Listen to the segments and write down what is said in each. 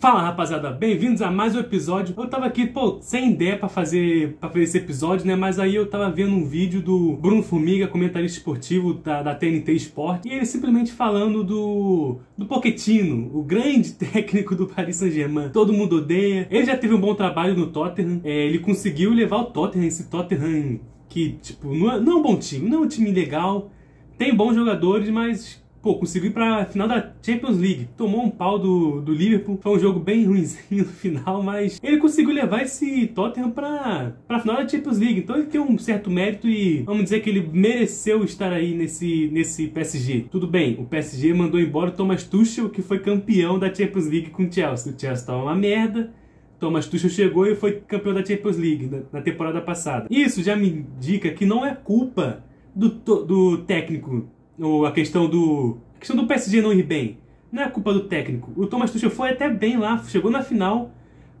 Fala rapaziada, bem-vindos a mais um episódio. Eu tava aqui, pô, sem ideia pra fazer, pra fazer esse episódio, né? Mas aí eu tava vendo um vídeo do Bruno Formiga, comentarista esportivo da, da TNT Sport, e ele simplesmente falando do, do Pochettino, o grande técnico do Paris Saint-Germain. Todo mundo odeia. Ele já teve um bom trabalho no Tottenham, é, ele conseguiu levar o Tottenham, esse Tottenham que, tipo, não é, não é um bom time, não é um time legal, tem bons jogadores, mas pô, conseguiu ir pra final da Champions League. Tomou um pau do, do Liverpool. Foi um jogo bem ruimzinho no final, mas ele conseguiu levar esse Tottenham pra, pra final da Champions League. Então ele tem um certo mérito e vamos dizer que ele mereceu estar aí nesse, nesse PSG. Tudo bem, o PSG mandou embora o Thomas Tuchel, que foi campeão da Champions League com o Chelsea. O Chelsea tava uma merda. Thomas Tuchel chegou e foi campeão da Champions League na, na temporada passada. Isso já me indica que não é culpa do, do técnico ou a questão do. A questão do PSG não ir bem. Não é culpa do técnico. O Thomas Tuchel foi até bem lá, chegou na final,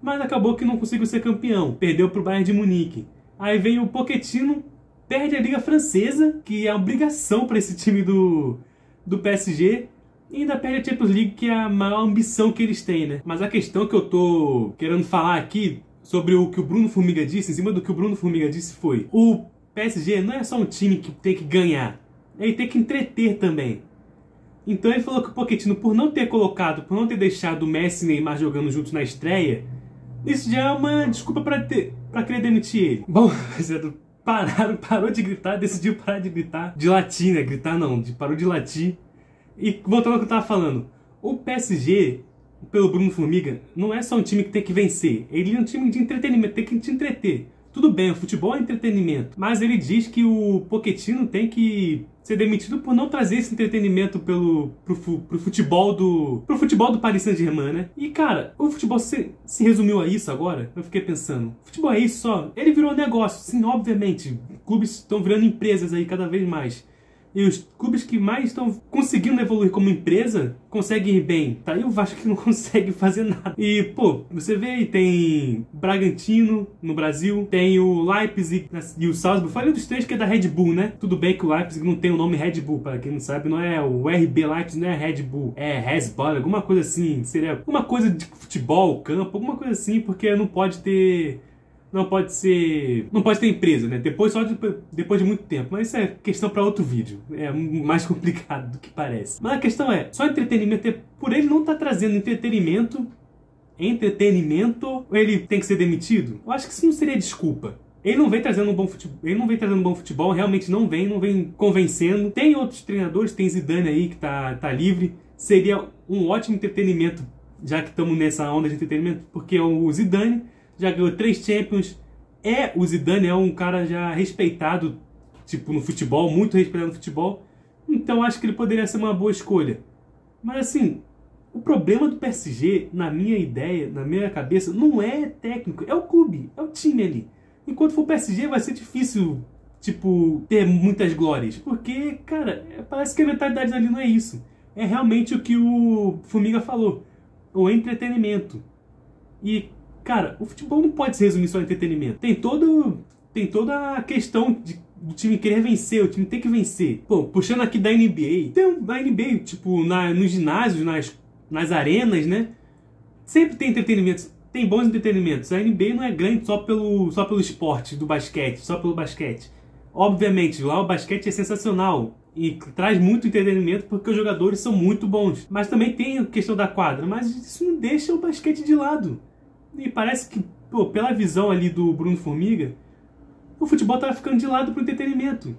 mas acabou que não conseguiu ser campeão. Perdeu para o Bayern de Munique. Aí vem o Pochettino, perde a Liga Francesa, que é obrigação para esse time do, do PSG. E ainda perde a Champions League, que é a maior ambição que eles têm, né? Mas a questão que eu tô querendo falar aqui sobre o que o Bruno Formiga disse, em cima do que o Bruno Formiga disse foi: o PSG não é só um time que tem que ganhar ele tem que entreter também. Então ele falou que o Pochettino, por não ter colocado, por não ter deixado o Messi e Neymar jogando juntos na estreia, isso já é uma desculpa para ter, para querer demitir ele. Bom, pararam, parou de gritar, decidiu parar de gritar, de latir, né? Gritar não, de, parou de latir. E voltando ao que eu tava falando, o PSG, pelo Bruno Formiga, não é só um time que tem que vencer, ele é um time de entretenimento, tem que te entreter. Tudo bem, o futebol é entretenimento, mas ele diz que o Pochettino tem que ser demitido por não trazer esse entretenimento pelo, pro, pro futebol do pro futebol do Paris Saint-Germain, né? E cara, o futebol se, se resumiu a isso agora? Eu fiquei pensando, futebol é isso só? Ele virou negócio, sim, obviamente. Clubes estão virando empresas aí cada vez mais. E os clubes que mais estão conseguindo evoluir como empresa conseguem ir bem. Tá aí o Vasco que não consegue fazer nada. E, pô, você vê aí, tem Bragantino no Brasil, tem o Leipzig e o Salzburg. Falei dos três que é da Red Bull, né? Tudo bem que o Leipzig não tem o nome Red Bull, para quem não sabe, não é o RB Leipzig, não é Red Bull, é Bull, alguma coisa assim. Seria alguma coisa de futebol, campo, alguma coisa assim, porque não pode ter não pode ser. Não pode ter empresa, né? Depois, só de, depois de muito tempo. Mas isso é questão para outro vídeo. É mais complicado do que parece. Mas a questão é: só entretenimento é. Por ele não tá trazendo entretenimento. Entretenimento, ele tem que ser demitido? Eu acho que isso não seria desculpa. Ele não vem trazendo um bom futebol, ele não vem trazendo um bom futebol, realmente não vem, não vem convencendo. Tem outros treinadores, tem Zidane aí que tá, tá livre. Seria um ótimo entretenimento, já que estamos nessa onda de entretenimento, porque o Zidane já ganhou três Champions. É, o Zidane é um cara já respeitado, tipo, no futebol, muito respeitado no futebol. Então acho que ele poderia ser uma boa escolha. Mas assim, o problema do PSG, na minha ideia, na minha cabeça, não é técnico, é o clube, é o time ali. Enquanto for o PSG, vai ser difícil, tipo, ter muitas glórias. Porque, cara, parece que a mentalidade ali não é isso. É realmente o que o Fumiga falou. O entretenimento. E Cara, o futebol não pode se resumir só em entretenimento. Tem todo. Tem toda a questão de, do time querer vencer, o time tem que vencer. Pô, puxando aqui da NBA. Tem a NBA, tipo, na, nos ginásios, nas, nas arenas, né? Sempre tem entretenimento. Tem bons entretenimentos. A NBA não é grande só pelo, só pelo esporte do basquete, só pelo basquete. Obviamente, lá o basquete é sensacional e traz muito entretenimento porque os jogadores são muito bons. Mas também tem a questão da quadra, mas isso não deixa o basquete de lado. E parece que, pô, pela visão ali do Bruno Formiga, o futebol tava ficando de lado pro entretenimento.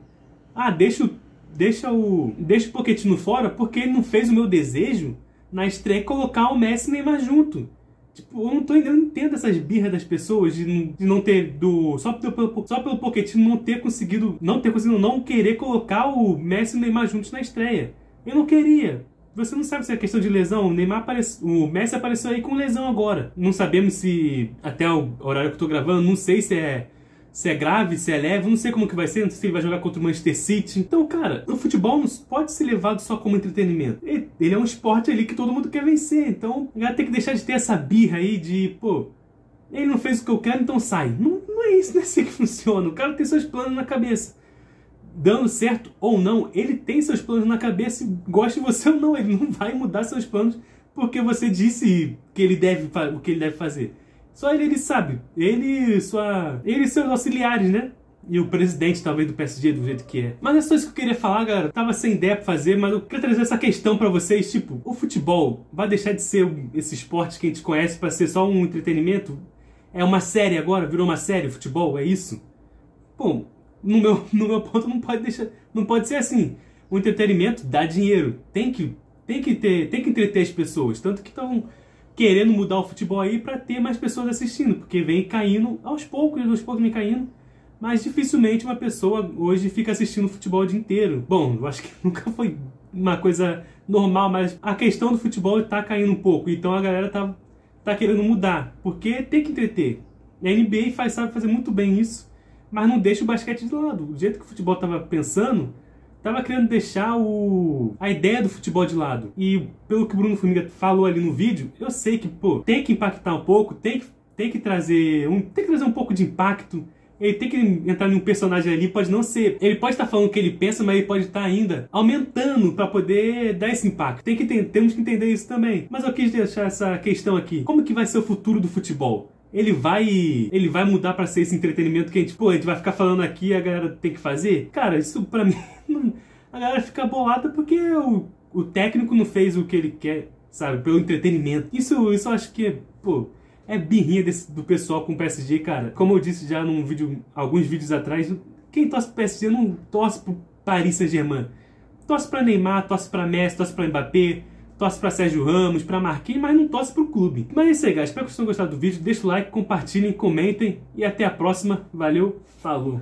Ah, deixa, deixa o deixa o Pochettino fora porque ele não fez o meu desejo na estreia colocar o Messi e Neymar junto. Tipo, eu não tô eu não entendo essas birras das pessoas de não, de não ter do só pelo só pelo Pochettino não ter conseguido não ter conseguido não querer colocar o Messi e o Neymar juntos na estreia. Eu não queria. Você não sabe se é questão de lesão. O Neymar apareceu, o Messi apareceu aí com lesão agora. Não sabemos se até o horário que eu tô gravando, não sei se é se é grave, se é leve, não sei como que vai ser, não sei se ele vai jogar contra o Manchester City. Então, cara, o futebol não pode ser levado só como entretenimento. Ele é um esporte ali que todo mundo quer vencer. Então, já tem que deixar de ter essa birra aí de, pô, ele não fez o que eu quero, então sai. Não, não é isso, não é assim que funciona. O cara tem seus planos na cabeça dando certo ou não, ele tem seus planos na cabeça, gosta de você ou não, ele não vai mudar seus planos porque você disse que ele deve o que ele deve fazer. Só ele, ele sabe. Ele sua, ele e seus auxiliares, né? E o presidente, talvez, do PSG, do jeito que é. Mas é só isso que eu queria falar, galera. tava sem ideia pra fazer, mas eu queria trazer essa questão para vocês. Tipo, o futebol vai deixar de ser esse esporte que a gente conhece para ser só um entretenimento? É uma série agora? Virou uma série futebol? É isso? Bom, no meu, no meu ponto não pode deixar. Não pode ser assim. O entretenimento dá dinheiro. Tem que, tem que ter. Tem que entreter as pessoas. Tanto que estão querendo mudar o futebol aí para ter mais pessoas assistindo. Porque vem caindo aos poucos, aos poucos vem caindo mas dificilmente uma pessoa hoje fica assistindo futebol o dia inteiro. Bom, eu acho que nunca foi uma coisa normal, mas a questão do futebol está caindo um pouco, então a galera tá, tá querendo mudar, porque tem que entreter. A NBA faz, sabe fazer muito bem isso, mas não deixa o basquete de lado. O jeito que o futebol estava pensando, estava querendo deixar o, a ideia do futebol de lado. E pelo que o Bruno Formiga falou ali no vídeo, eu sei que, pô, tem que impactar um pouco, tem que, tem que trazer um, tem que trazer um pouco de impacto ele tem que entrar num personagem ali, pode não ser. Ele pode estar falando o que ele pensa, mas ele pode estar ainda aumentando para poder dar esse impacto. Tem que ter, temos que entender isso também. Mas eu quis deixar essa questão aqui. Como que vai ser o futuro do futebol? Ele vai ele vai mudar para ser esse entretenimento que a gente, pô, a gente vai ficar falando aqui e a galera tem que fazer? Cara, isso para mim a galera fica bolada porque o, o técnico não fez o que ele quer, sabe, pelo entretenimento. Isso isso eu acho que, pô, é birrinha desse, do pessoal com o PSG, cara. Como eu disse já num vídeo, alguns vídeos atrás, quem torce pro PSG não torce pro Paris Saint-Germain. Torce pra Neymar, torce pra Messi, torce pra Mbappé, torce pra Sérgio Ramos, pra Marquinhos, mas não torce pro clube. Mas é isso aí, galera. Espero que vocês tenham gostado do vídeo. Deixa o like, compartilhem, comentem e até a próxima. Valeu, falou!